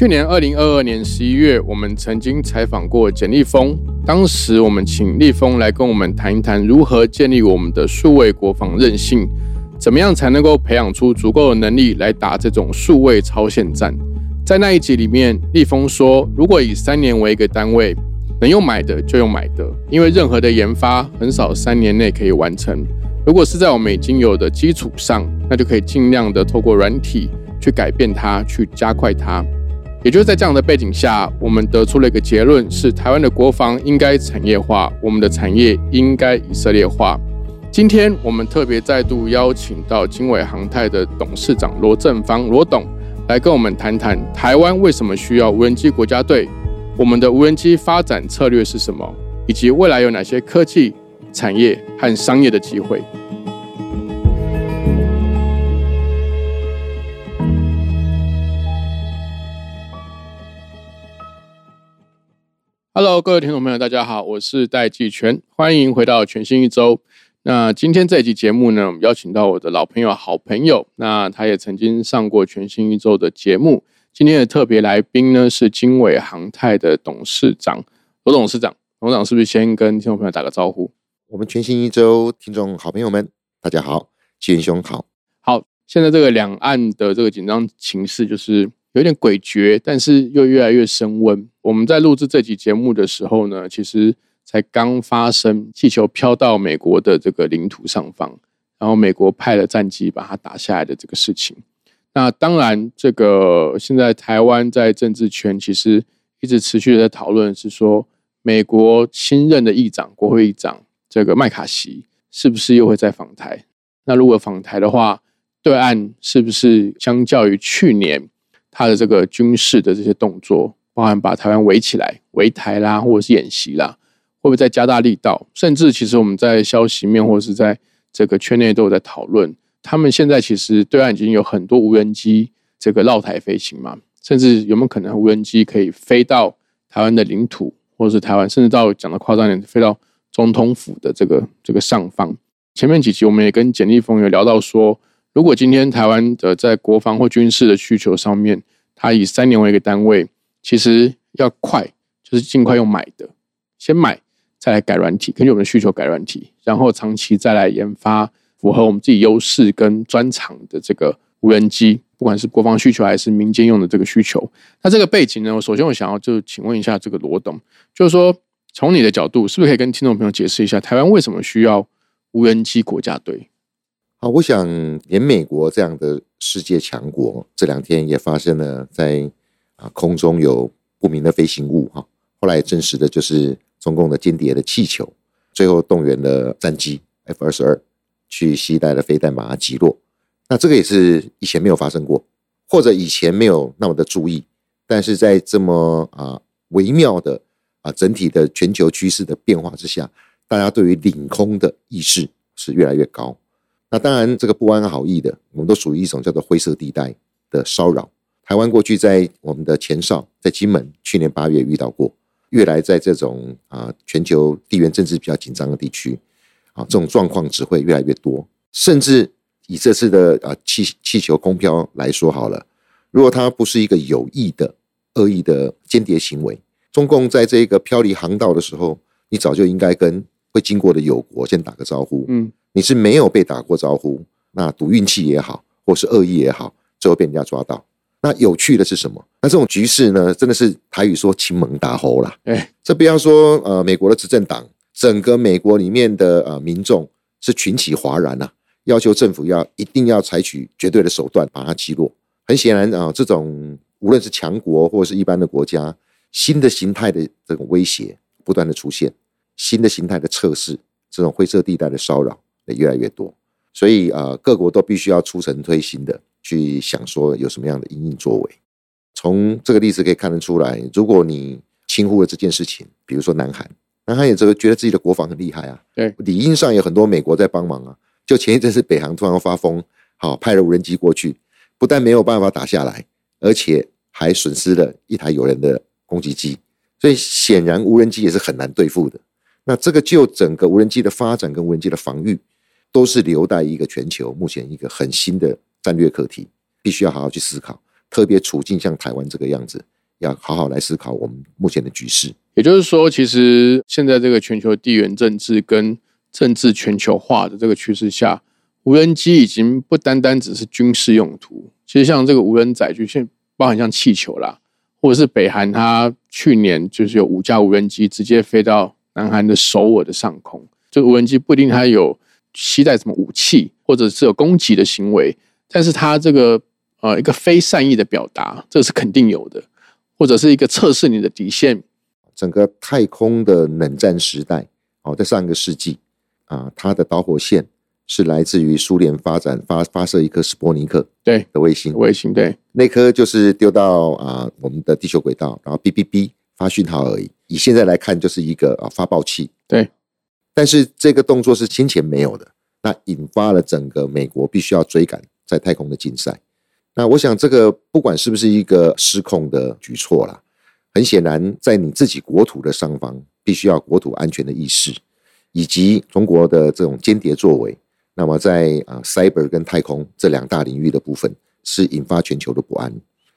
去年二零二二年十一月，我们曾经采访过简立峰。当时我们请立峰来跟我们谈一谈，如何建立我们的数位国防韧性，怎么样才能够培养出足够的能力来打这种数位超限战。在那一集里面，立峰说，如果以三年为一个单位，能用买的就用买的，因为任何的研发很少三年内可以完成。如果是在我们已经有的基础上，那就可以尽量的透过软体去改变它，去加快它。也就是在这样的背景下，我们得出了一个结论：是台湾的国防应该产业化，我们的产业应该以色列化。今天我们特别再度邀请到经纬航太的董事长罗正芳罗董来跟我们谈谈台湾为什么需要无人机国家队，我们的无人机发展策略是什么，以及未来有哪些科技、产业和商业的机会。Hello，各位听众朋友，大家好，我是戴季全，欢迎回到全新一周。那今天这一集节目呢，我们邀请到我的老朋友、好朋友，那他也曾经上过全新一周的节目。今天的特别来宾呢，是经纬航太的董事长罗董事长。董事长是不是先跟听众朋友打个招呼？我们全新一周听众好朋友们，大家好，季元兄好。好，现在这个两岸的这个紧张情势，就是有点诡谲，但是又越来越升温。我们在录制这期节目的时候呢，其实才刚发生气球飘到美国的这个领土上方，然后美国派了战机把它打下来的这个事情。那当然，这个现在台湾在政治圈其实一直持续的在讨论，是说美国新任的议长、国会议长这个麦卡锡是不是又会再访台？那如果访台的话，对岸是不是相较于去年他的这个军事的这些动作？包含把台湾围起来、围台啦，或者是演习啦，会不会再加大力道？甚至其实我们在消息面或者是在这个圈内都有在讨论，他们现在其实对岸已经有很多无人机这个绕台飞行嘛，甚至有没有可能无人机可以飞到台湾的领土，或者是台湾，甚至到讲的夸张点，飞到总统府的这个这个上方？前面几集我们也跟简立峰有聊到说，如果今天台湾的在国防或军事的需求上面，它以三年为一个单位。其实要快，就是尽快用买的，先买再来改软体，根据我们的需求改软体，然后长期再来研发符合我们自己优势跟专长的这个无人机，不管是国防需求还是民间用的这个需求。那这个背景呢，我首先我想要就请问一下这个罗董，就是说从你的角度，是不是可以跟听众朋友解释一下，台湾为什么需要无人机国家队？好，我想连美国这样的世界强国，这两天也发生了在。啊，空中有不明的飞行物哈，后来证实的就是中共的间谍的气球，最后动员了战机 F 二十二去携带的飞弹把它击落。那这个也是以前没有发生过，或者以前没有那么的注意，但是在这么啊微妙的啊整体的全球趋势的变化之下，大家对于领空的意识是越来越高。那当然，这个不安好意的，我们都属于一种叫做灰色地带的骚扰。台湾过去在我们的前哨，在金门去年八月遇到过，越来在这种啊全球地缘政治比较紧张的地区，啊这种状况只会越来越多。甚至以这次的啊气气球空飘来说好了，如果它不是一个有意的恶意的间谍行为，中共在这个飘离航道的时候，你早就应该跟会经过的友国先打个招呼。嗯，你是没有被打过招呼，那赌运气也好，或是恶意也好，最后被人家抓到。那有趣的是什么？那这种局势呢，真的是台语说“亲蒙打吼”啦。哎，这不要说呃，美国的执政党，整个美国里面的呃民众是群起哗然呐，要求政府要一定要采取绝对的手段把它击落。很显然啊，这种无论是强国或者是一般的国家，新的形态的这种威胁不断的出现，新的形态的测试，这种灰色地带的骚扰也越来越多。所以啊，各国都必须要出城推新的。去想说有什么样的应应作为，从这个例子可以看得出来，如果你轻忽了这件事情，比如说南韩，南韩也这个觉得自己的国防很厉害啊，对，理应上有很多美国在帮忙啊。就前一阵是北韩突然发疯，好派了无人机过去，不但没有办法打下来，而且还损失了一台有人的攻击机，所以显然无人机也是很难对付的。那这个就整个无人机的发展跟无人机的防御，都是留待一个全球目前一个很新的战略课题，必须要好好去思考。特别处境像台湾这个样子，要好好来思考我们目前的局势。也就是说，其实现在这个全球地缘政治跟政治全球化的这个趋势下，无人机已经不单单只是军事用途。其实像这个无人载具，现包含像气球啦，或者是北韩，它去年就是有五架无人机直接飞到南韩的首尔的上空。这个无人机不一定它有携带什么武器，或者是有攻击的行为，但是他这个呃一个非善意的表达，这是肯定有的，或者是一个测试你的底线。整个太空的冷战时代，哦，在上一个世纪啊，它的导火线是来自于苏联发展发发射一颗斯波尼克对的卫星，卫星对那颗就是丢到啊我们的地球轨道，然后哔哔哔发讯号而已。以现在来看，就是一个啊发报器。对，但是这个动作是先前没有的，那引发了整个美国必须要追赶在太空的竞赛。那我想，这个不管是不是一个失控的举措啦，很显然，在你自己国土的上方，必须要国土安全的意识，以及中国的这种间谍作为。那么，在啊，cyber 跟太空这两大领域的部分，是引发全球的不安。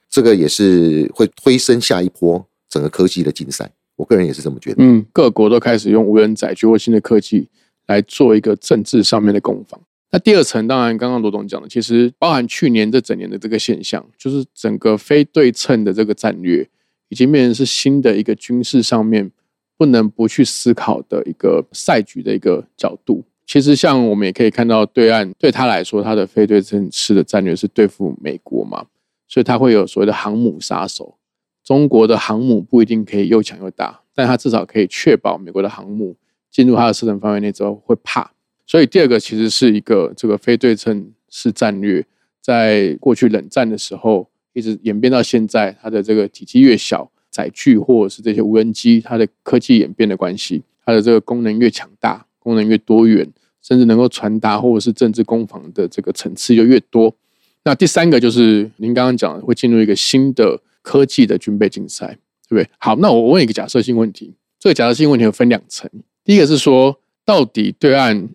这个也是会推升下一波整个科技的竞赛。我个人也是这么觉得。嗯，各国都开始用无人载具或新的科技来做一个政治上面的攻防。那第二层，当然刚刚罗总讲的，其实包含去年这整年的这个现象，就是整个非对称的这个战略，已经变成是新的一个军事上面不能不去思考的一个赛局的一个角度。其实，像我们也可以看到，对岸对他来说，他的非对称式的战略是对付美国嘛，所以他会有所谓的航母杀手。中国的航母不一定可以又强又大，但它至少可以确保美国的航母进入它的射程范围内之后会怕。所以第二个其实是一个这个非对称式战略，在过去冷战的时候一直演变到现在，它的这个体积越小，载具或者是这些无人机，它的科技演变的关系，它的这个功能越强大，功能越多元，甚至能够传达或者是政治攻防的这个层次就越多。那第三个就是您刚刚讲的，会进入一个新的。科技的军备竞赛，对不对？好，那我问一个假设性问题。这个假设性问题分两层。第一个是说，到底对岸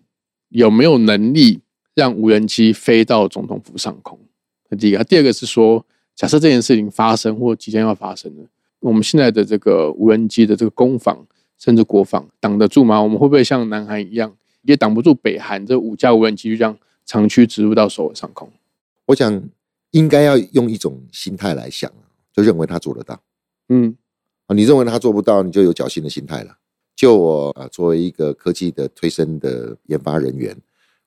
有没有能力让无人机飞到总统府上空？那第一个。第二个是说，假设这件事情发生或即将要发生了，我们现在的这个无人机的这个攻防，甚至国防挡得住吗？我们会不会像南韩一样，也挡不住北韩这五架无人机就这样长驱直入到首尔上空？我想应该要用一种心态来想。就认为他做得到，嗯，啊，你认为他做不到，你就有侥幸的心态了。就我啊，作为一个科技的推升的研发人员，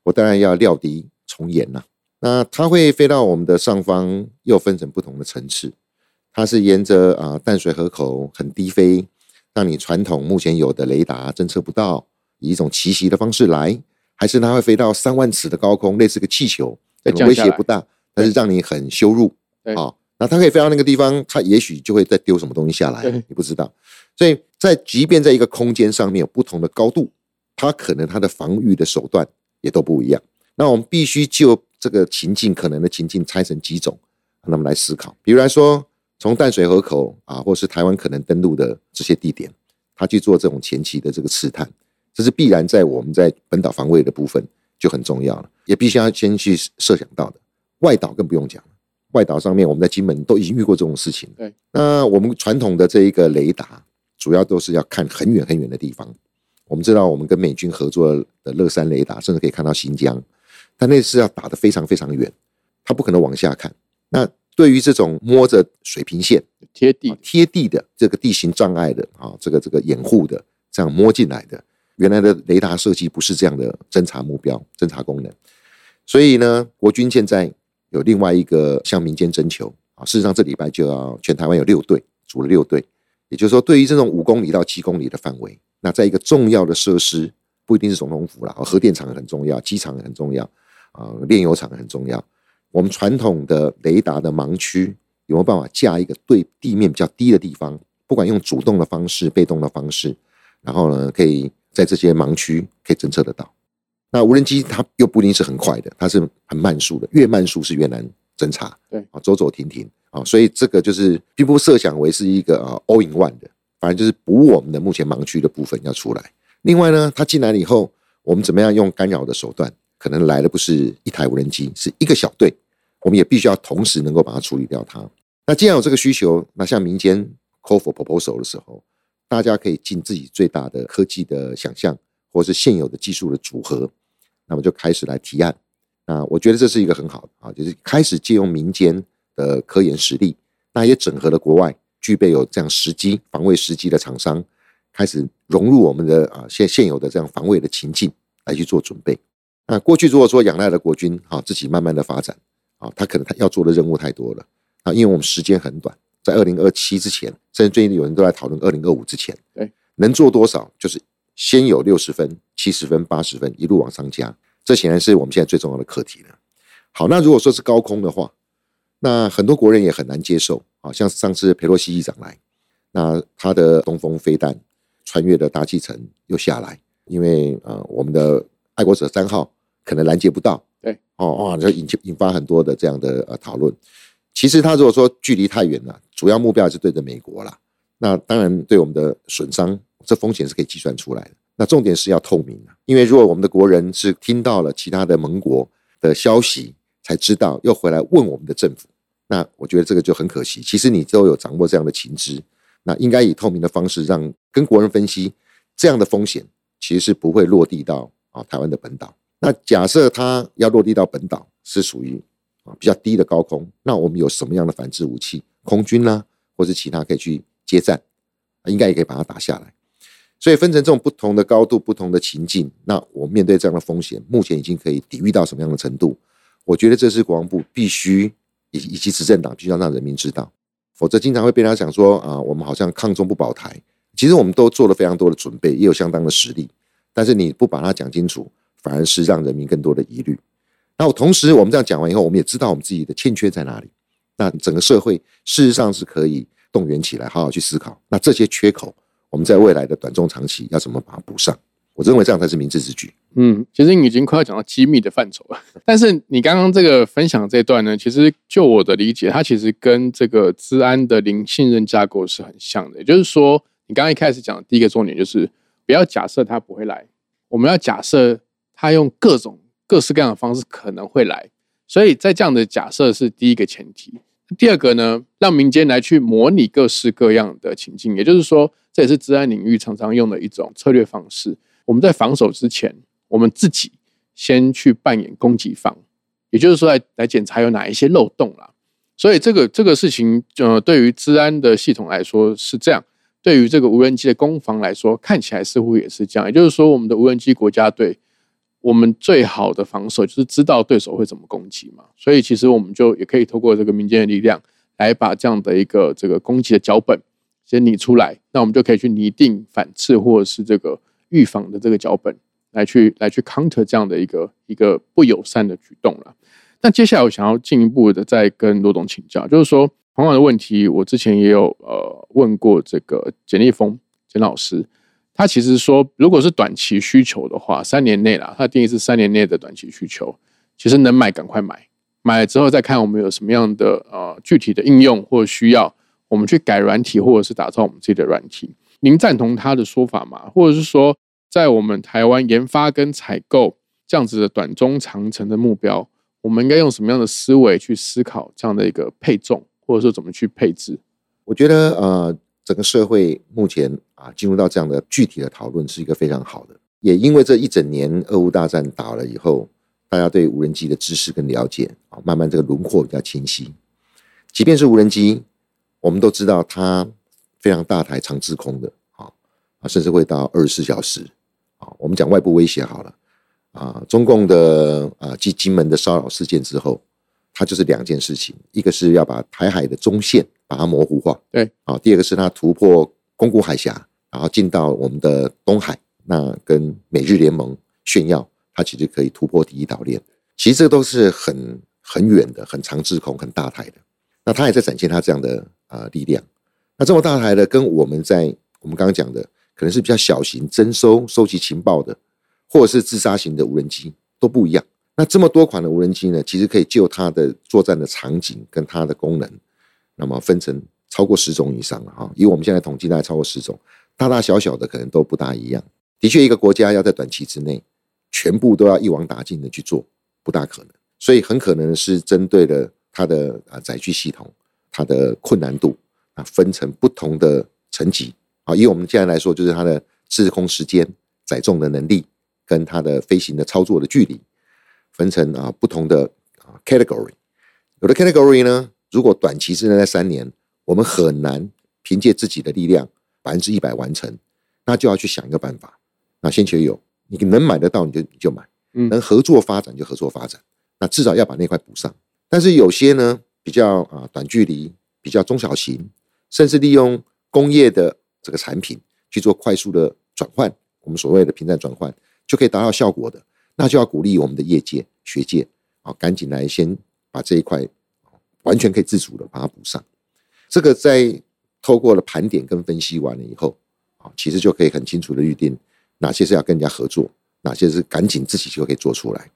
我当然要料敌从严呐。那它会飞到我们的上方，又分成不同的层次。它是沿着啊淡水河口很低飞，让你传统目前有的雷达侦测不到，以一种奇袭的方式来，还是它会飞到三万尺的高空，类似个气球，威胁不大，但是让你很羞辱，啊。那它可以飞到那个地方，它也许就会再丢什么东西下来，你不知道。所以在即便在一个空间上面有不同的高度，它可能它的防御的手段也都不一样。那我们必须就这个情境可能的情境拆成几种，那么来思考。比如来说，从淡水河口啊，或是台湾可能登陆的这些地点，他去做这种前期的这个试探，这是必然在我们在本岛防卫的部分就很重要了，也必须要先去设想到的。外岛更不用讲。外岛上面，我们在金门都已经遇过这种事情。对，那我们传统的这一个雷达，主要都是要看很远很远的地方。我们知道，我们跟美军合作的乐山雷达，甚至可以看到新疆，但那是要打得非常非常远，它不可能往下看。那对于这种摸着水平线、贴地贴地的这个地形障碍的啊，这个这个掩护的，这样摸进来的，原来的雷达设计不是这样的侦察目标、侦察功能。所以呢，国军现在。有另外一个向民间征求啊，事实上这礼拜就要全台湾有六队组了六队，也就是说，对于这种五公里到七公里的范围，那在一个重要的设施，不一定是总统府了，核电厂很重要，机场很重要，啊，炼油厂很重要。我们传统的雷达的盲区有没有办法架一个对地面比较低的地方，不管用主动的方式、被动的方式，然后呢，可以在这些盲区可以侦测得到。那无人机它又不一定是很快的，它是很慢速的，越慢速是越难侦查。对啊，走走停停啊，所以这个就是并不设想为是一个啊 all in one 的，反正就是补我们的目前盲区的部分要出来。另外呢，它进来了以后，我们怎么样用干扰的手段？可能来的不是一台无人机，是一个小队，我们也必须要同时能够把它处理掉它。那既然有这个需求，那像民间 call for proposal 的时候，大家可以尽自己最大的科技的想象，或是现有的技术的组合，那么就开始来提案。那我觉得这是一个很好的啊，就是开始借用民间的科研实力，那也整合了国外具备有这样时机防卫时机的厂商，开始融入我们的啊现现有的这样防卫的情境来去做准备。那过去如果说仰赖了国军啊自己慢慢的发展啊，他可能他要做的任务太多了啊，因为我们时间很短，在二零二七之前，甚至最近有人都在讨论二零二五之前，对，能做多少就是先有六十分、七十分、八十分一路往上加，这显然是我们现在最重要的课题了。好，那如果说是高空的话，那很多国人也很难接受啊，像上次佩洛西议长来，那他的东风飞弹穿越的大气层又下来，因为呃我们的爱国者三号可能拦截不到，对，哦哇，就引引发很多的这样的呃讨论。其实他如果说距离太远了，主要目标是对着美国啦。那当然对我们的损伤，这风险是可以计算出来的。那重点是要透明啊，因为如果我们的国人是听到了其他的盟国的消息才知道，又回来问我们的政府，那我觉得这个就很可惜。其实你都有掌握这样的情资，那应该以透明的方式让跟国人分析这样的风险，其实是不会落地到啊台湾的本岛。那假设它要落地到本岛，是属于啊比较低的高空，那我们有什么样的反制武器，空军啦、或是其他可以去接战，应该也可以把它打下来。所以分成这种不同的高度、不同的情境，那我面对这样的风险，目前已经可以抵御到什么样的程度？我觉得这是国防部必须以以及执政党必须要让人民知道，否则经常会被人家讲说啊，我们好像抗中不保台。其实我们都做了非常多的准备，也有相当的实力，但是你不把它讲清楚，反而是让人民更多的疑虑。那我同时我们这样讲完以后，我们也知道我们自己的欠缺在哪里。那整个社会事实上是可以动员起来，好好去思考。那这些缺口。我们在未来的短中长期要怎么把它补上？我认为这样才是明智之举。嗯，其实你已经快要讲到机密的范畴了。但是你刚刚这个分享这段呢，其实就我的理解，它其实跟这个治安的零信任架构是很像的。也就是说，你刚刚一开始讲的第一个重点就是不要假设他不会来，我们要假设他用各种各式各样的方式可能会来。所以在这样的假设是第一个前提。第二个呢，让民间来去模拟各式各样的情境，也就是说，这也是治安领域常常用的一种策略方式。我们在防守之前，我们自己先去扮演攻击方，也就是说，来来检查有哪一些漏洞啦。所以，这个这个事情，呃，对于治安的系统来说是这样；对于这个无人机的攻防来说，看起来似乎也是这样。也就是说，我们的无人机国家队。我们最好的防守就是知道对手会怎么攻击嘛，所以其实我们就也可以透过这个民间的力量来把这样的一个这个攻击的脚本先拟出来，那我们就可以去拟定反制或者是这个预防的这个脚本，来去来去 counter 这样的一个一个不友善的举动了。那接下来我想要进一步的再跟罗董请教，就是说同样的问题，我之前也有呃问过这个简立峰简老师。他其实说，如果是短期需求的话，三年内啦，他定义是三年内的短期需求。其实能买赶快买，买了之后再看我们有什么样的呃具体的应用或需要，我们去改软体或者是打造我们自己的软体。您赞同他的说法吗？或者是说，在我们台湾研发跟采购这样子的短中长程的目标，我们应该用什么样的思维去思考这样的一个配重，或者说怎么去配置？我觉得呃。整个社会目前啊，进入到这样的具体的讨论是一个非常好的。也因为这一整年俄乌大战打了以后，大家对无人机的知识跟了解啊，慢慢这个轮廓比较清晰。即便是无人机，我们都知道它非常大台、长滞空的啊啊，甚至会到二十四小时啊。我们讲外部威胁好了啊，中共的啊继金门的骚扰事件之后。它就是两件事情，一个是要把台海的中线把它模糊化，对，啊，第二个是它突破宫古海峡，然后进到我们的东海，那跟美日联盟炫耀，它其实可以突破第一岛链。其实这都是很很远的、很长滞空、很大台的。那它也在展现它这样的呃力量。那这么大台的，跟我们在我们刚刚讲的可能是比较小型、征收、收集情报的，或者是自杀型的无人机，都不一样。那这么多款的无人机呢，其实可以就它的作战的场景跟它的功能，那么分成超过十种以上了哈。以我们现在统计，大概超过十种，大大小小的可能都不大一样。的确，一个国家要在短期之内全部都要一网打尽的去做，不大可能。所以很可能是针对了它的啊载具系统，它的困难度啊分成不同的层级啊。以我们现在来说，就是它的滞空时间、载重的能力跟它的飞行的操作的距离，分成啊不同的啊 category。有的 category 呢，如果短期之内在三年，我们很难凭借自己的力量百分之一百完成，那就要去想一个办法。那先求有，你能买得到你就你就买，能合作发展就合作发展。那至少要把那块补上。但是有些呢比较啊短距离，比较中小型，甚至利用工业的这个产品去做快速的转换，我们所谓的平站转换就可以达到效果的，那就要鼓励我们的业界学界啊，赶紧来先把这一块完全可以自主的把它补上。这个在透过了盘点跟分析完了以后啊，其实就可以很清楚的预定。哪些是要跟人家合作，哪些是赶紧自己就可以做出来？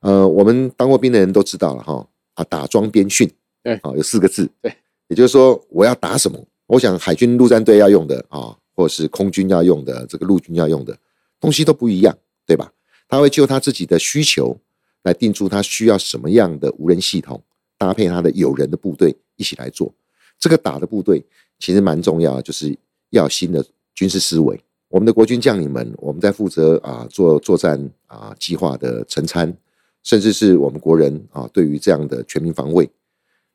呃，我们当过兵的人都知道了哈，啊，打桩边训，对，啊，有四个字，对，也就是说我要打什么？我想海军陆战队要用的啊，或者是空军要用的，这个陆军要用的东西都不一样，对吧？他会就他自己的需求来定出他需要什么样的无人系统，搭配他的有人的部队一起来做。这个打的部队其实蛮重要，就是要新的军事思维。我们的国军将领们，我们在负责啊做作战啊计划的成参，甚至是我们国人啊对于这样的全民防卫，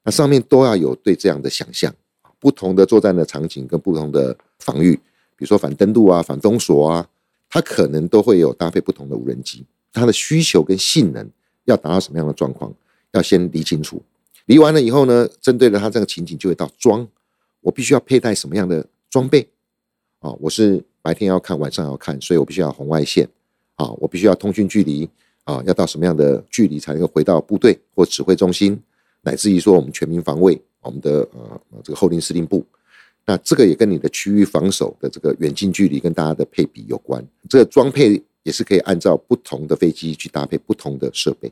那上面都要有对这样的想象。不同的作战的场景跟不同的防御，比如说反登陆啊、反封锁啊，它可能都会有搭配不同的无人机，它的需求跟性能要达到什么样的状况，要先理清楚。理完了以后呢，针对了它这个情景，就会到装，我必须要佩戴什么样的装备啊？我是。白天要看，晚上要看，所以我必须要红外线啊，我必须要通讯距离啊，要到什么样的距离才能够回到部队或指挥中心，乃至于说我们全民防卫，我们的呃这个后勤司令部，那这个也跟你的区域防守的这个远近距离跟大家的配比有关。这个装配也是可以按照不同的飞机去搭配不同的设备。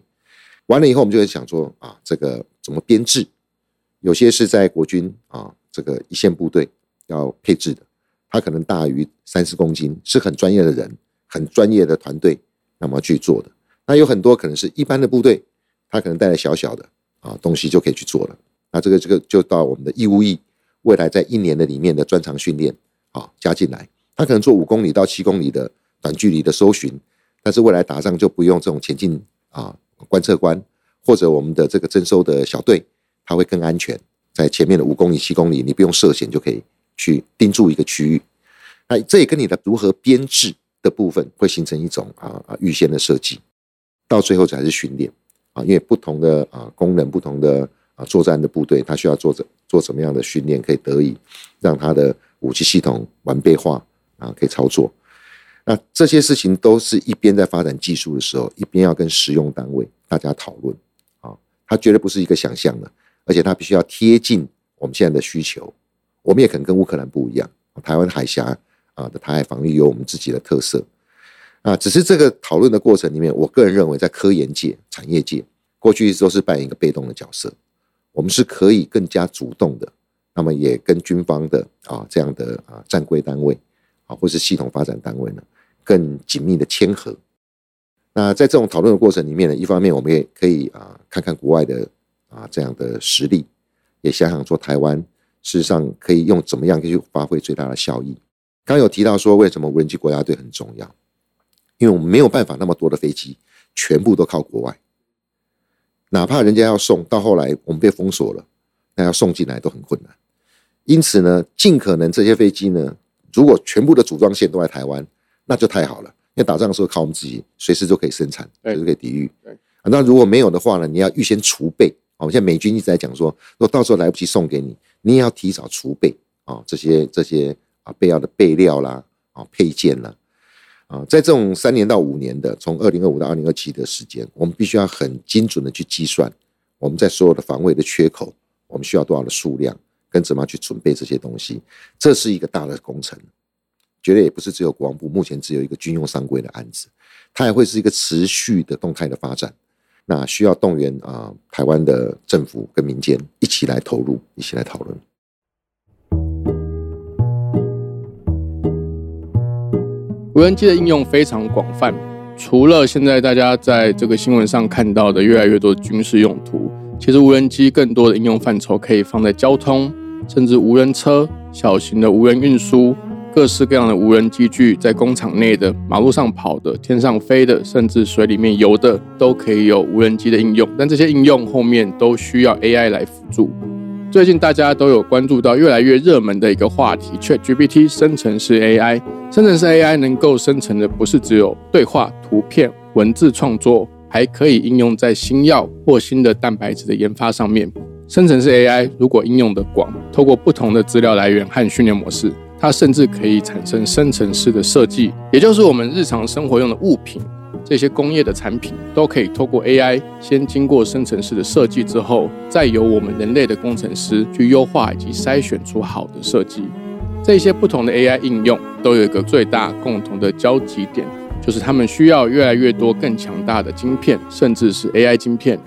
完了以后，我们就会想说啊，这个怎么编制？有些是在国军啊这个一线部队要配置的。它可能大于三十公斤，是很专业的人，很专业的团队，那么去做的。那有很多可能是一般的部队，他可能带来小小的啊东西就可以去做了。那这个这个就到我们的义务役，未来在一年的里面的专长训练啊加进来，他可能做五公里到七公里的短距离的搜寻，但是未来打仗就不用这种前进啊观测官或者我们的这个征收的小队，它会更安全，在前面的五公里七公里，你不用涉险就可以。去盯住一个区域，那这也跟你的如何编制的部分会形成一种啊啊预先的设计，到最后才是训练啊，因为不同的啊功能、不同的啊作战的部队，它需要做怎做什么样的训练，可以得以让它的武器系统完备化啊，可以操作。那这些事情都是一边在发展技术的时候，一边要跟实用单位大家讨论啊，它绝对不是一个想象的，而且它必须要贴近我们现在的需求。我们也可能跟乌克兰不一样，台湾海峡啊的台海防御有我们自己的特色啊。只是这个讨论的过程里面，我个人认为，在科研界、产业界，过去都是扮演一个被动的角色。我们是可以更加主动的，那么也跟军方的啊这样的啊战规单位啊，或是系统发展单位呢，更紧密的签合。那在这种讨论的过程里面呢，一方面我们也可以啊看看国外的啊这样的实力，也想想说台湾。事实上，可以用怎么样去发挥最大的效益？刚有提到说，为什么无人机国家队很重要？因为我们没有办法那么多的飞机全部都靠国外，哪怕人家要送到后来我们被封锁了，那要送进来都很困难。因此呢，尽可能这些飞机呢，如果全部的组装线都在台湾，那就太好了。因为打仗的时候靠我们自己，随时都可以生产，随时可以抵御。那如果没有的话呢，你要预先储备。我们现在美军一直在讲说，如果到时候来不及送给你，你也要提早储备啊，这些这些啊备要的备料啦，啊配件啦，啊，在这种三年到五年的，从二零二五到二零二七的时间，我们必须要很精准的去计算我们在所有的防卫的缺口，我们需要多少的数量，跟怎么样去准备这些东西，这是一个大的工程。绝对也不是只有国防部，目前只有一个军用商规的案子，它也会是一个持续的动态的发展。那需要动员啊，台湾的政府跟民间一起来投入，一起来讨论。无人机的应用非常广泛，除了现在大家在这个新闻上看到的越来越多的军事用途，其实无人机更多的应用范畴可以放在交通，甚至无人车、小型的无人运输。各式各样的无人机具，在工厂内的、马路上跑的、天上飞的，甚至水里面游的，都可以有无人机的应用。但这些应用后面都需要 AI 来辅助。最近大家都有关注到越来越热门的一个话题：ChatGPT 生成式 AI。生成式 AI 能够生成的不是只有对话、图片、文字创作，还可以应用在新药或新的蛋白质的研发上面。生成式 AI 如果应用的广，透过不同的资料来源和训练模式。它甚至可以产生生成式的设计，也就是我们日常生活用的物品，这些工业的产品都可以透过 AI 先经过生成式的设计之后，再由我们人类的工程师去优化以及筛选出好的设计。这些不同的 AI 应用都有一个最大共同的交集点，就是他们需要越来越多更强大的晶片，甚至是 AI 晶片。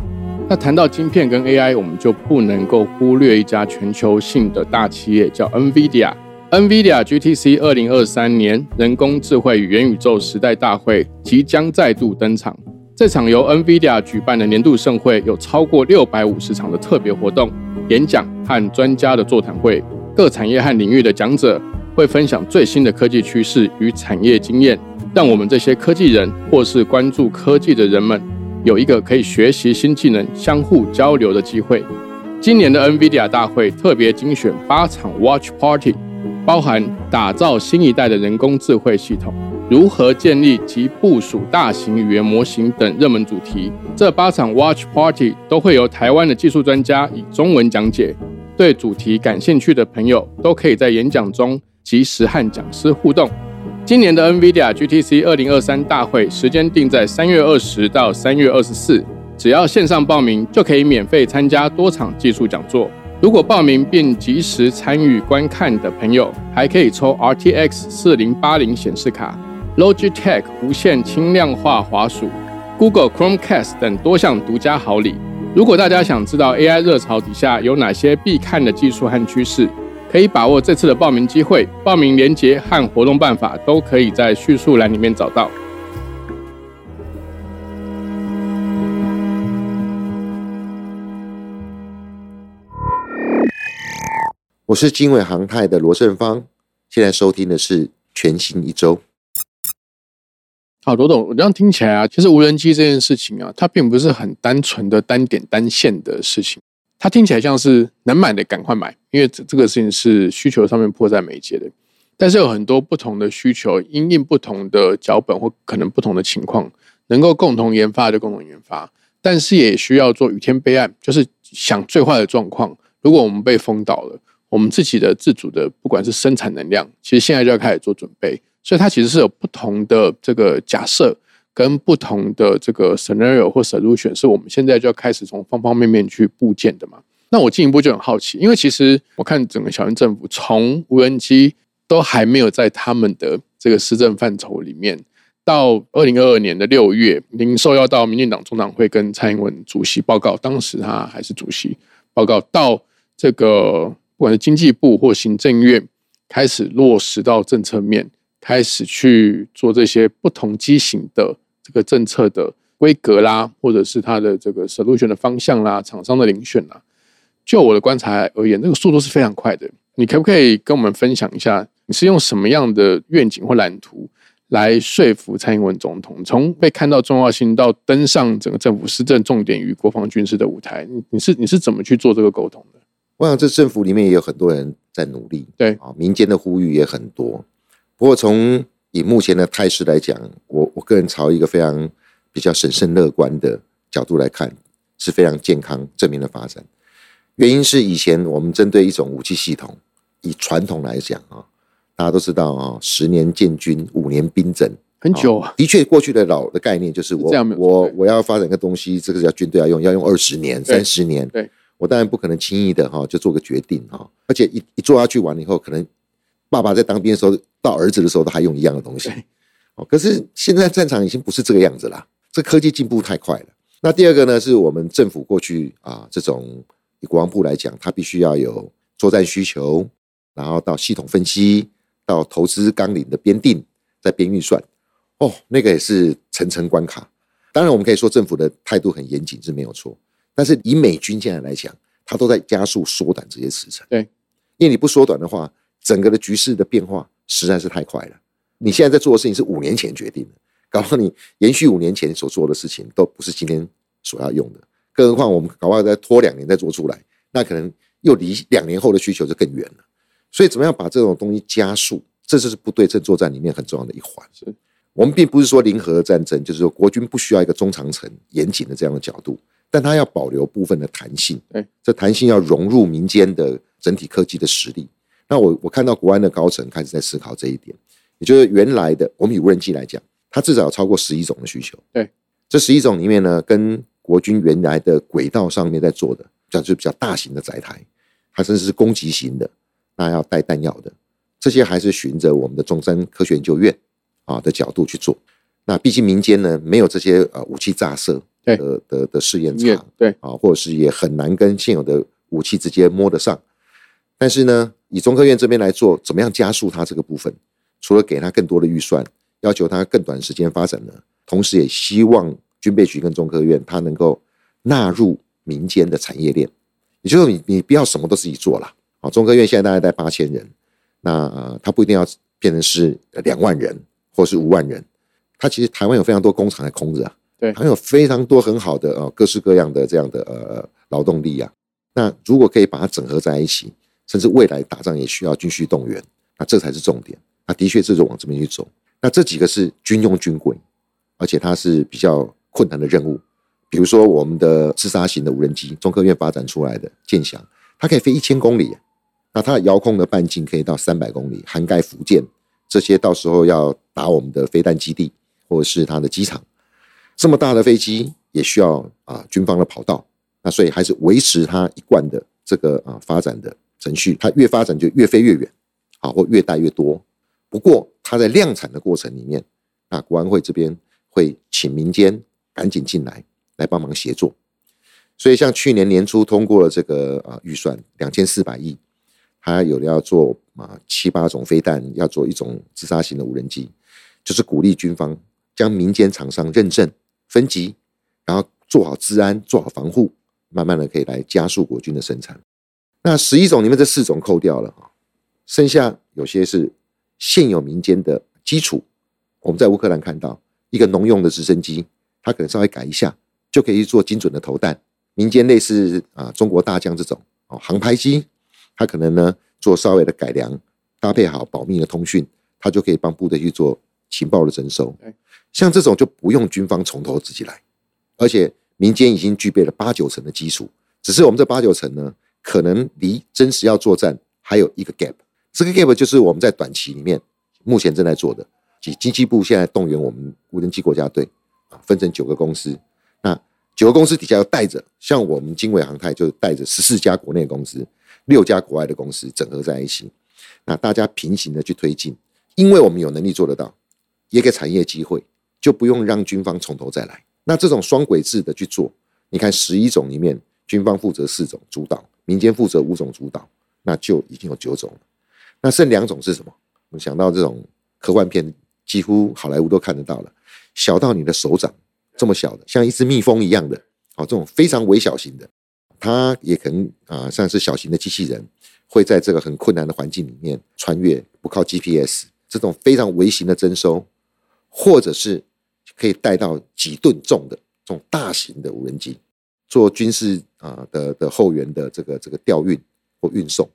那谈到晶片跟 AI，我们就不能够忽略一家全球性的大企业，叫 NVIDIA。NVIDIA GTC 二零二三年人工智慧与元宇宙时代大会即将再度登场。这场由 NVIDIA 举办的年度盛会，有超过六百五十场的特别活动、演讲和专家的座谈会。各产业和领域的讲者会分享最新的科技趋势与产业经验，让我们这些科技人或是关注科技的人们有一个可以学习新技能、相互交流的机会。今年的 NVIDIA 大会特别精选八场 Watch Party。包含打造新一代的人工智慧系统，如何建立及部署大型语言模型等热门主题。这八场 Watch Party 都会由台湾的技术专家以中文讲解。对主题感兴趣的朋友，都可以在演讲中及时和讲师互动。今年的 NVIDIA GTC 二零二三大会时间定在三月二十到三月二十四，只要线上报名就可以免费参加多场技术讲座。如果报名并及时参与观看的朋友，还可以抽 RTX 四零八零显示卡、Logitech 无线轻量化滑鼠、Google Chromecast 等多项独家好礼。如果大家想知道 AI 热潮底下有哪些必看的技术和趋势，可以把握这次的报名机会。报名链接和活动办法都可以在叙述栏里面找到。我是经纬航太的罗胜芳，现在收听的是全新一周。好，罗董，我这样听起来啊，其实无人机这件事情啊，它并不是很单纯的单点单线的事情，它听起来像是能买的赶快买，因为这这个事情是需求上面迫在眉睫的。但是有很多不同的需求，因应不同的脚本或可能不同的情况，能够共同研发就共同研发，但是也需要做雨天备案，就是想最坏的状况，如果我们被封倒了。我们自己的自主的，不管是生产能量，其实现在就要开始做准备，所以它其实是有不同的这个假设跟不同的这个 scenario 或 solution，是我们现在就要开始从方方面面去部件的嘛。那我进一步就很好奇，因为其实我看整个小英政府从无人机都还没有在他们的这个施政范畴里面，到二零二二年的六月，零售要到民进党中党会跟蔡英文主席报告，当时他还是主席报告到这个。不管是经济部或行政院开始落实到政策面，开始去做这些不同机型的这个政策的规格啦，或者是它的这个 solution 的方向啦，厂商的遴选啦。就我的观察而言，这个速度是非常快的。你可不可以跟我们分享一下，你是用什么样的愿景或蓝图来说服蔡英文总统，从被看到重要性到登上整个政府施政重点与国防军事的舞台？你你是你是怎么去做这个沟通的？我想，这政府里面也有很多人在努力，对啊，民间的呼吁也很多。不过，从以目前的态势来讲，我我个人朝一个非常比较审慎乐观的角度来看，是非常健康正面的发展。原因是以前我们针对一种武器系统，以传统来讲啊，大家都知道啊，十年建军，五年兵整，很久啊。的确，过去的老的概念就是我我我要发展个东西，这个叫军队要用，要用二十年、三十年。对。我当然不可能轻易的哈就做个决定哈，而且一一做下去完了以后，可能爸爸在当兵的时候到儿子的时候都还用一样的东西对。哦，可是现在战场已经不是这个样子啦，这科技进步太快了。那第二个呢，是我们政府过去啊，这种以国防部来讲，它必须要有作战需求，然后到系统分析，到投资纲领的编定，再编预算。哦，那个也是层层关卡。当然，我们可以说政府的态度很严谨是没有错，但是以美军现在来讲，它都在加速缩短这些时程。对，因为你不缩短的话，整个的局势的变化实在是太快了。你现在在做的事情是五年前决定的，搞不好你延续五年前所做的事情都不是今天所要用的。更何况我们搞不好再拖两年再做出来，那可能又离两年后的需求就更远了。所以，怎么样把这种东西加速，这就是不对称作战里面很重要的一环。是我们并不是说零和战争，就是说国军不需要一个中长程严谨的这样的角度，但它要保留部分的弹性。对，这弹性要融入民间的整体科技的实力。那我我看到国安的高层开始在思考这一点，也就是原来的我们以无人机来讲，它至少有超过十一种的需求。对，这十一种里面呢，跟国军原来的轨道上面在做的，讲就是比较大型的载台，它甚至是攻击型的，那要带弹药的，这些还是循着我们的中山科学研究院啊的角度去做。那毕竟民间呢没有这些呃武器炸射对的的的试验场，对啊，或者是也很难跟现有的武器直接摸得上。但是呢，以中科院这边来做，怎么样加速它这个部分？除了给它更多的预算，要求它更短时间发展呢，同时也希望军备局跟中科院它能够纳入民间的产业链，也就是说你你不要什么都自己做了。啊，中科院现在大概在八千人，那呃，它不一定要变成是两万人或是五万人，它其实台湾有非常多工厂还空着啊，对还有非常多很好的呃各式各样的这样的呃劳动力啊。那如果可以把它整合在一起，甚至未来打仗也需要军需动员，那这才是重点。那的确是往这边去走。那这几个是军用军规，而且它是比较困难的任务。比如说我们的自杀型的无人机，中科院发展出来的剑翔，它可以飞一千公里，那它的遥控的半径可以到三百公里，涵盖福建这些，到时候要打我们的飞弹基地或者是它的机场，这么大的飞机也需要啊军方的跑道，那所以还是维持它一贯的这个啊发展的程序，它越发展就越飞越远，啊或越带越多。不过它在量产的过程里面，那国安会这边会请民间赶紧进来来帮忙协作。所以像去年年初通过了这个啊预算两千四百亿，它有的要做啊七八种飞弹，要做一种自杀型的无人机，就是鼓励军方将民间厂商认证分级，然后做好治安，做好防护，慢慢的可以来加速国军的生产。那十一种里面这四种扣掉了，剩下有些是现有民间的基础。我们在乌克兰看到一个农用的直升机，它可能稍微改一下，就可以去做精准的投弹。民间类似啊中国大疆这种哦航拍机，它可能呢做稍微的改良，搭配好保密的通讯，它就可以帮部队去做情报的征收对。像这种就不用军方从头自己来，而且民间已经具备了八九成的基础，只是我们这八九成呢，可能离真实要作战还有一个 gap。这个 gap 就是我们在短期里面目前正在做的。及经济部现在动员我们无人机国家队啊，分成九个公司，那九个公司底下要带着，像我们经纬航太就带着十四家国内公司，六家国外的公司整合在一起，那大家平行的去推进，因为我们有能力做得到，也给产业机会，就不用让军方从头再来。那这种双轨制的去做，你看十一种里面，军方负责四种主导，民间负责五种主导，那就已经有九种了。那剩两种是什么？我们想到这种科幻片。几乎好莱坞都看得到了，小到你的手掌这么小的，像一只蜜蜂一样的，哦，这种非常微小型的，它也可能啊，像是小型的机器人，会在这个很困难的环境里面穿越，不靠 GPS，这种非常微型的征收，或者是可以带到几吨重的这种大型的无人机，做军事啊的的后援的这个这个调运或运送，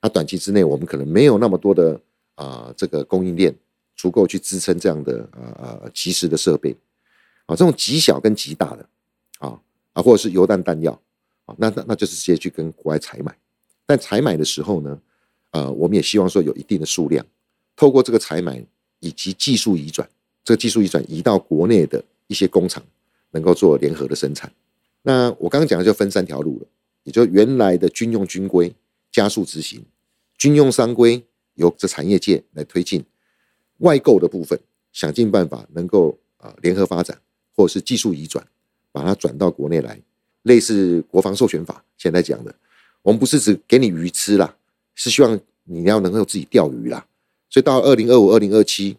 那短期之内我们可能没有那么多的啊这个供应链。足够去支撑这样的呃呃及时的设备啊，这种极小跟极大的啊啊，或者是油弹弹药啊，那那那就是直接去跟国外采买。但采买的时候呢，呃，我们也希望说有一定的数量，透过这个采买以及技术移转，这个技术移转移到国内的一些工厂，能够做联合的生产。那我刚刚讲的就分三条路了，也就原来的军用军规加速执行，军用商规由这产业界来推进。外购的部分，想尽办法能够啊联合发展，或者是技术移转，把它转到国内来，类似国防授权法现在讲的，我们不是只给你鱼吃啦，是希望你要能够自己钓鱼啦。所以到二零二五、二零二七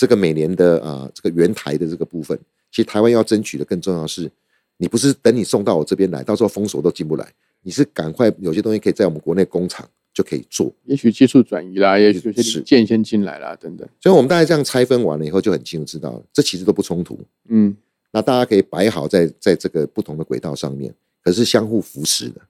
这个每年的啊这个原台的这个部分，其实台湾要争取的更重要是，你不是等你送到我这边来，到时候封锁都进不来，你是赶快有些东西可以在我们国内工厂。就可以做，也许技术转移啦，也许有些零件先进来啦，等等。所以，我们大概这样拆分完了以后，就很清楚知道，这其实都不冲突。嗯，那大家可以摆好在在这个不同的轨道上面，可是相互扶持的，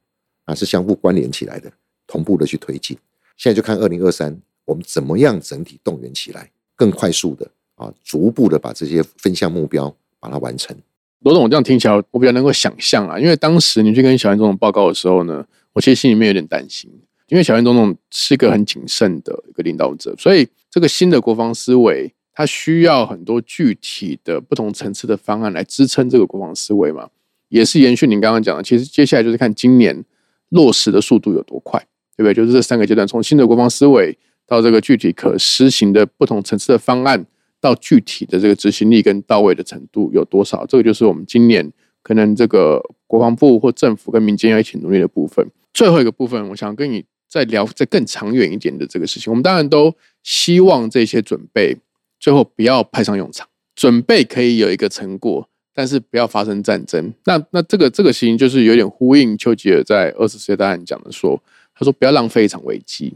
啊，是相互关联起来的，同步的去推进。现在就看二零二三，我们怎么样整体动员起来，更快速的啊，逐步的把这些分项目标把它完成。罗总，我这样听起来我比较能够想象啊，因为当时你去跟小安总统报告的时候呢，我其实心里面有点担心。因为小英总统是一个很谨慎的一个领导者，所以这个新的国防思维，它需要很多具体的不同层次的方案来支撑这个国防思维嘛。也是延续您刚刚讲的，其实接下来就是看今年落实的速度有多快，对不对？就是这三个阶段，从新的国防思维到这个具体可实行的不同层次的方案，到具体的这个执行力跟到位的程度有多少，这个就是我们今年可能这个国防部或政府跟民间要一起努力的部分。最后一个部分，我想跟你。再聊再更长远一点的这个事情，我们当然都希望这些准备最后不要派上用场，准备可以有一个成果，但是不要发生战争。那那这个这个事情就是有点呼应丘吉尔在二十世界大战讲的说，他说不要浪费一场危机。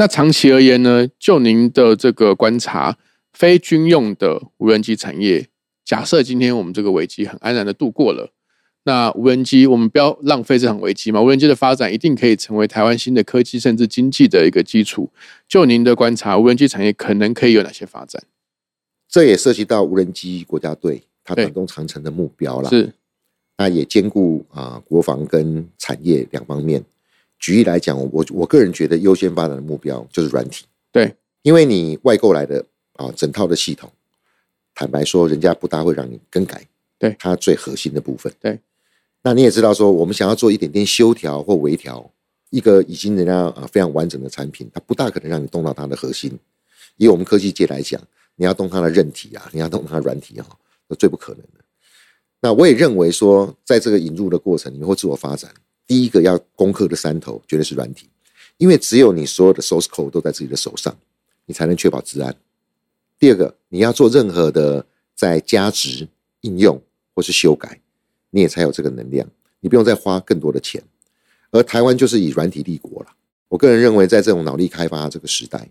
那长期而言呢，就您的这个观察，非军用的无人机产业，假设今天我们这个危机很安然的度过了。那无人机，我们不要浪费这场危机嘛？无人机的发展一定可以成为台湾新的科技甚至经济的一个基础。就您的观察，无人机产业可能可以有哪些发展？这也涉及到无人机国家队它短中长程的目标了。是，那也兼顾啊国防跟产业两方面。举例来讲，我我个人觉得优先发展的目标就是软体。对，因为你外购来的啊整套的系统，坦白说，人家不大会让你更改。对，它最核心的部分。对。那你也知道，说我们想要做一点点修调或微调，一个已经人家啊非常完整的产品，它不大可能让你动到它的核心。以我们科技界来讲，你要动它的韧体啊，你要动它的软体啊，那最不可能的。那我也认为说，在这个引入的过程，你会自我发展。第一个要攻克的山头，绝对是软体，因为只有你所有的 source code 都在自己的手上，你才能确保治安。第二个，你要做任何的在加值应用或是修改。你也才有这个能量，你不用再花更多的钱。而台湾就是以软体立国了。我个人认为，在这种脑力开发这个时代，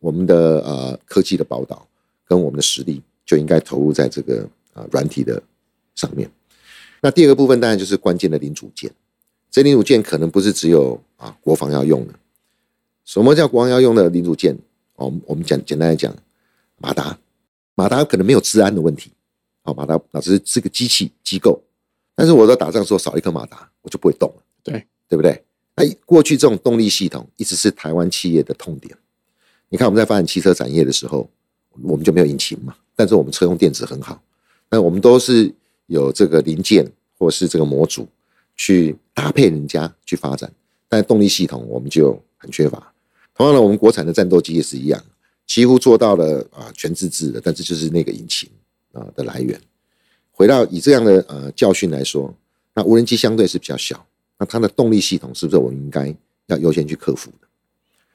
我们的呃科技的宝岛跟我们的实力就应该投入在这个啊软体的上面。那第二个部分当然就是关键的零组件。这零组件可能不是只有啊国防要用的。什么叫国防要用的零组件？哦，我们讲简单来讲，马达，马达可能没有治安的问题。哦，马达那只是是个机器机构。但是我在打仗的时候少一颗马达，我就不会动了，对对不对？那过去这种动力系统一直是台湾企业的痛点。你看我们在发展汽车产业的时候，我们就没有引擎嘛，但是我们车用电子很好，那我们都是有这个零件或是这个模组去搭配人家去发展，但动力系统我们就很缺乏。同样的，我们国产的战斗机也是一样，几乎做到了啊全自制的，但是就是那个引擎啊的来源。回到以这样的呃教训来说，那无人机相对是比较小，那它的动力系统是不是我们应该要优先去克服的？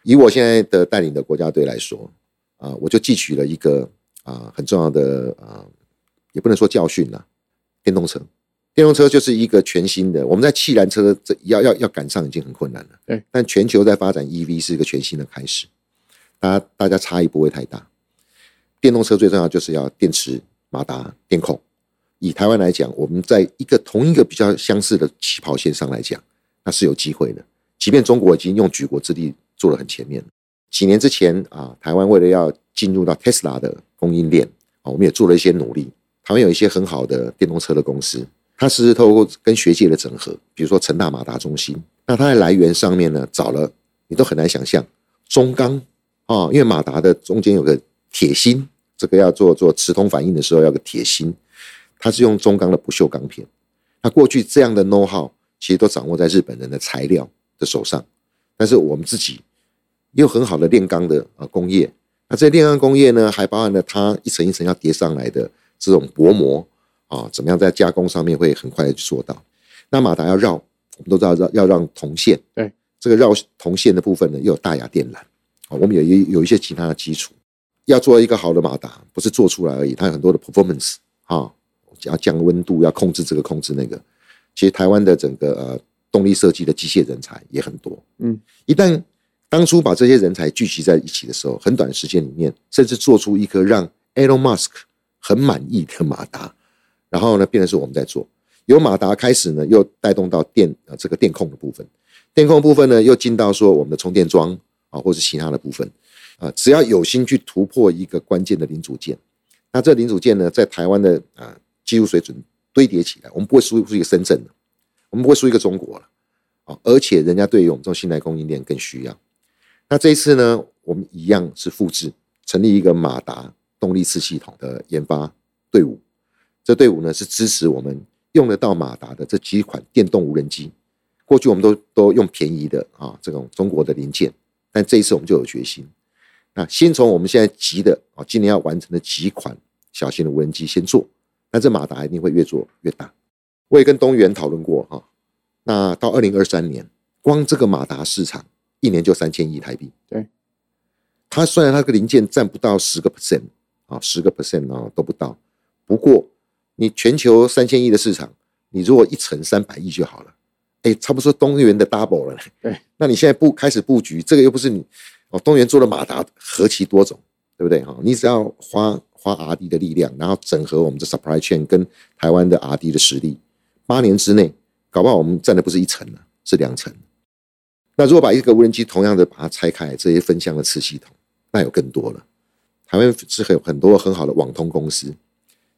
以我现在的带领的国家队来说，啊，我就汲取了一个啊很重要的啊，也不能说教训啦，电动车，电动车就是一个全新的，我们在汽燃车这要要要赶上已经很困难了，对，但全球在发展 EV 是一个全新的开始，大家大家差异不会太大，电动车最重要就是要电池、马达、电控。以台湾来讲，我们在一个同一个比较相似的起跑线上来讲，那是有机会的。即便中国已经用举国之力做了很前面几年之前啊，台湾为了要进入到 Tesla 的供应链啊，我们也做了一些努力。台湾有一些很好的电动车的公司，它是透过跟学界的整合，比如说成大马达中心，那它在来源上面呢，找了你都很难想象中钢啊，因为马达的中间有个铁芯，这个要做做磁通反应的时候要个铁芯。它是用中钢的不锈钢片，那过去这样的 know how 其实都掌握在日本人的材料的手上，但是我们自己也有很好的炼钢的呃工业，那这炼钢工业呢，还包含了它一层一层要叠上来的这种薄膜啊，怎么样在加工上面会很快的去做到？那马达要绕，我们都知道要要让铜线，对，这个绕铜线的部分呢，又有大雅电缆。啊，我们有一有一些其他的基础，要做一个好的马达，不是做出来而已，它有很多的 performance 啊，要降温度，要控制这个控制那个。其实台湾的整个呃动力设计的机械人才也很多，嗯，一旦当初把这些人才聚集在一起的时候，很短时间里面，甚至做出一颗让 Elon Musk 很满意的马达，然后呢，变成是我们在做，由马达开始呢，又带动到电呃这个电控的部分，电控部分呢，又进到说我们的充电桩啊，或者其他的部分啊，只要有心去突破一个关键的零组件，那这零组件呢，在台湾的啊技术水准。堆叠起来，我们不会输出一个深圳的，我们不会输一个中国了，啊！而且人家对于我们这种信赖供应链更需要。那这一次呢，我们一样是复制，成立一个马达动力次系统的研发队伍。这队伍呢是支持我们用得到马达的这几款电动无人机。过去我们都都用便宜的啊这种中国的零件，但这一次我们就有决心。那先从我们现在急的啊，今年要完成的几款小型的无人机先做。那这马达一定会越做越大。我也跟东元讨论过哈，那到二零二三年，光这个马达市场一年就三千亿台币。对，它虽然它个零件占不到十个 percent 啊，十个 percent 啊都不到。不过你全球三千亿的市场，你如果一乘三百亿就好了，哎，差不多东元的 double 了。对，那你现在布开始布局，这个又不是你哦，东元做的马达何其多种，对不对哈？你只要花。花 R D 的力量，然后整合我们的 supply chain 跟台湾的 R D 的实力，八年之内，搞不好我们占的不是一层了，是两层。那如果把一个无人机同样的把它拆开，这些分项的次系统，那有更多了。台湾是很有很多很好的网通公司，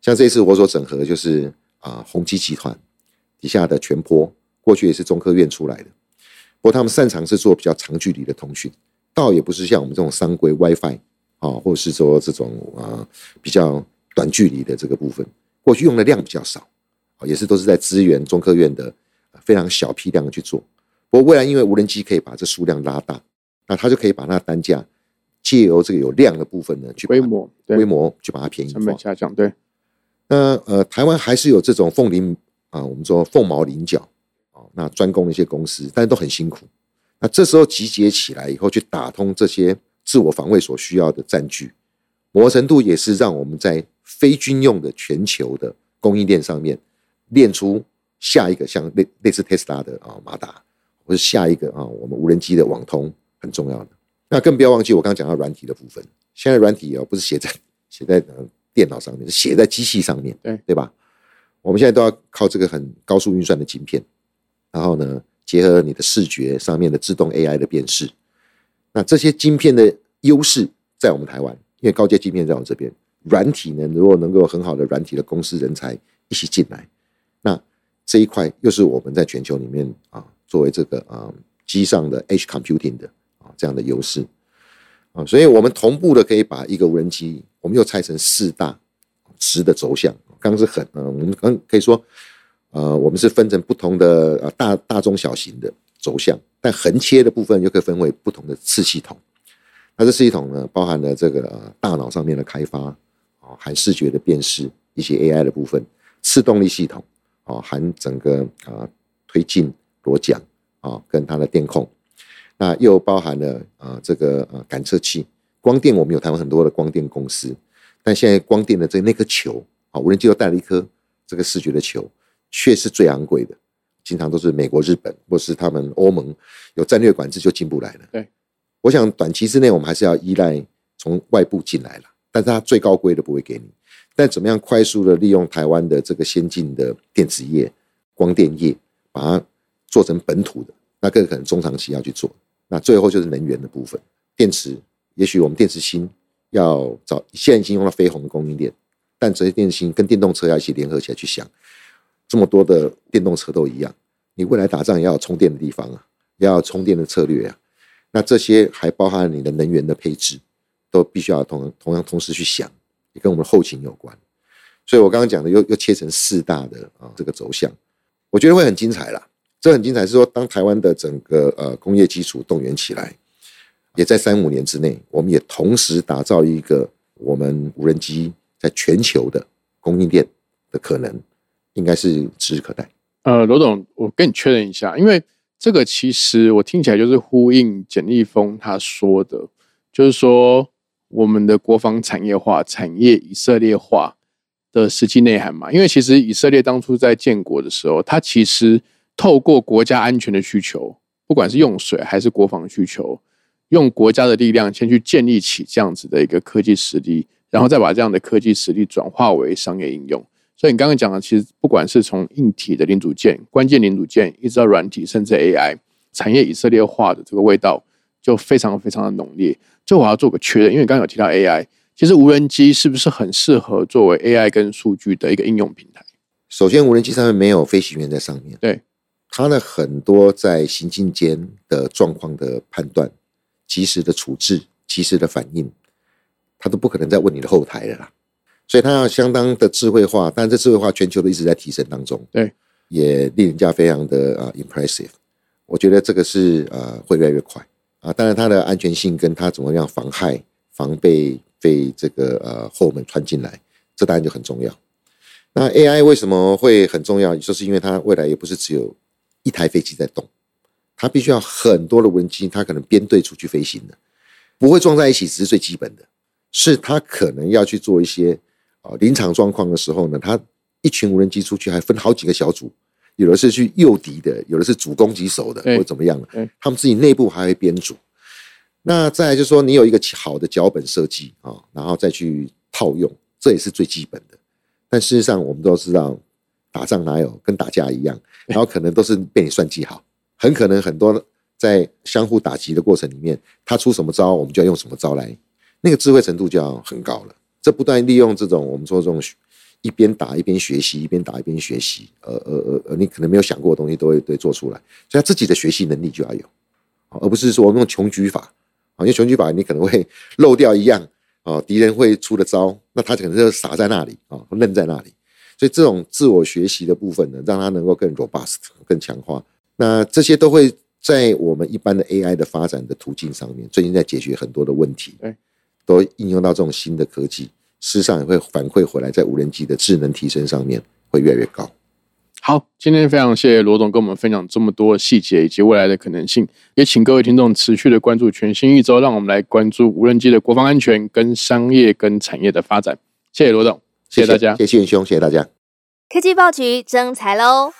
像这一次我所整合的就是啊宏基集团底下的全坡，过去也是中科院出来的，不过他们擅长是做比较长距离的通讯，倒也不是像我们这种三规 WiFi。啊，或者是说这种啊比较短距离的这个部分，过去用的量比较少，啊，也是都是在支援中科院的非常小批量的去做。不过未来因为无人机可以把这数量拉大，那它就可以把那单价借由这个有量的部分呢去规模规模去把它便宜化下降。对，那呃台湾还是有这种凤麟啊，我们说凤毛麟角啊，那专攻的一些公司，但是都很辛苦。那这时候集结起来以后，去打通这些。自我防卫所需要的占据，磨程度也是让我们在非军用的全球的供应链上面练出下一个像类类似特斯拉的啊马达，或者下一个啊我们无人机的网通很重要的。那更不要忘记我刚刚讲到软体的部分，现在软体哦不是写在写在电脑上面，是写在机器上面，对对吧？我们现在都要靠这个很高速运算的晶片，然后呢结合你的视觉上面的自动 AI 的辨识。那这些晶片的优势在我们台湾，因为高阶晶片在我们这边，软体呢，如果能够很好的软体的公司人才一起进来，那这一块又是我们在全球里面啊，作为这个啊机上的 H computing 的啊这样的优势啊，所以我们同步的可以把一个无人机，我们又拆成四大直的轴向，刚刚是很呃，我们刚可以说呃，我们是分成不同的呃大大中小型的轴向。但横切的部分又可以分为不同的次系统，那这次系统呢，包含了这个大脑上面的开发，啊，含视觉的辨识，一些 AI 的部分，次动力系统，啊，含整个啊推进螺桨，啊，跟它的电控，那又包含了啊这个呃感测器，光电我们有台湾很多的光电公司，但现在光电的这那颗球，啊，无人机又带了一颗这个视觉的球，却是最昂贵的。经常都是美国、日本，或是他们欧盟有战略管制就进不来了。对，我想短期之内我们还是要依赖从外部进来了，但是它最高规的不会给你。但怎么样快速的利用台湾的这个先进的电子业、光电业，把它做成本土的，那更可能中长期要去做。那最后就是能源的部分，电池，也许我们电池芯要找现在已经用到飞鸿的供应链，但这些电池芯跟电动车要一起联合起来去想。这么多的电动车都一样，你未来打仗也要充电的地方啊，要有充电的策略啊，那这些还包含你的能源的配置，都必须要同同样同时去想，也跟我们后勤有关。所以我刚刚讲的又又切成四大的啊这个轴向，我觉得会很精彩啦。这很精彩是说，当台湾的整个呃工业基础动员起来，也在三五年之内，我们也同时打造一个我们无人机在全球的供应链的可能，应该是指日可待。呃，罗总，我跟你确认一下，因为这个其实我听起来就是呼应简立峰他说的，就是说我们的国防产业化、产业以色列化的实际内涵嘛。因为其实以色列当初在建国的时候，它其实透过国家安全的需求，不管是用水还是国防需求，用国家的力量先去建立起这样子的一个科技实力，然后再把这样的科技实力转化为商业应用。所以你刚刚讲的，其实不管是从硬体的零组件、关键零组件，一直到软体，甚至 AI 产业以色列化的这个味道，就非常非常的浓烈。这我要做个确认，因为刚刚有提到 AI，其实无人机是不是很适合作为 AI 跟数据的一个应用平台？首先，无人机上面没有飞行员在上面，对它的很多在行进间的状况的判断、及时的处置、及时的反应，他都不可能再问你的后台了啦。所以他要相当的智慧化，但这智慧化全球都一直在提升当中，对，也令人家非常的啊 impressive。我觉得这个是呃会越来越快啊，当然它的安全性跟它怎么样防害、防备被这个呃后门穿进来，这当然就很重要。那 AI 为什么会很重要？就是因为它未来也不是只有一台飞机在动，它必须要很多的无人机，它可能编队出去飞行的，不会撞在一起，只是最基本的，是它可能要去做一些。啊，临场状况的时候呢，它一群无人机出去还分好几个小组，有的是去诱敌的，有的是主攻击手的，或怎么样的。他们自己内部还会编组。那再来就是说，你有一个好的脚本设计啊，然后再去套用，这也是最基本的。但事实上，我们都知道，打仗哪有跟打架一样？然后可能都是被你算计好，很可能很多在相互打击的过程里面，他出什么招，我们就要用什么招来，那个智慧程度就要很高了。这不断利用这种我们说这种一边打一边学习，一边打一边学习，呃呃呃呃，你可能没有想过的东西都会对做出来，所以他自己的学习能力就要有，而不是说用穷举法啊，因为穷举法你可能会漏掉一样啊，敌人会出的招，那他可能就傻在那里啊，愣在那里，所以这种自我学习的部分呢，让它能够更 robust 更强化，那这些都会在我们一般的 AI 的发展的途径上面，最近在解决很多的问题。都应用到这种新的科技，事实上也会反馈回来，在无人机的智能提升上面会越来越高。好，今天非常谢谢罗总跟我们分享这么多细节以及未来的可能性，也请各位听众持续的关注全新一周，让我们来关注无人机的国防安全跟商业跟产业的发展。谢谢罗总，谢谢大家，谢谢兄，谢谢大家。科技报局征才喽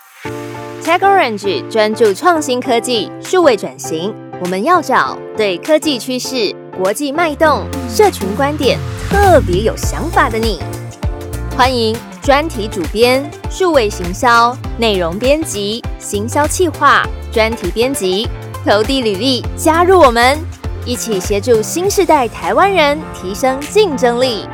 ！Tech Orange 专注创新科技数位转型，我们要找对科技趋势。国际脉动，社群观点，特别有想法的你，欢迎专题主编、数位行销、内容编辑、行销企划、专题编辑，投递履历加入我们，一起协助新时代台湾人提升竞争力。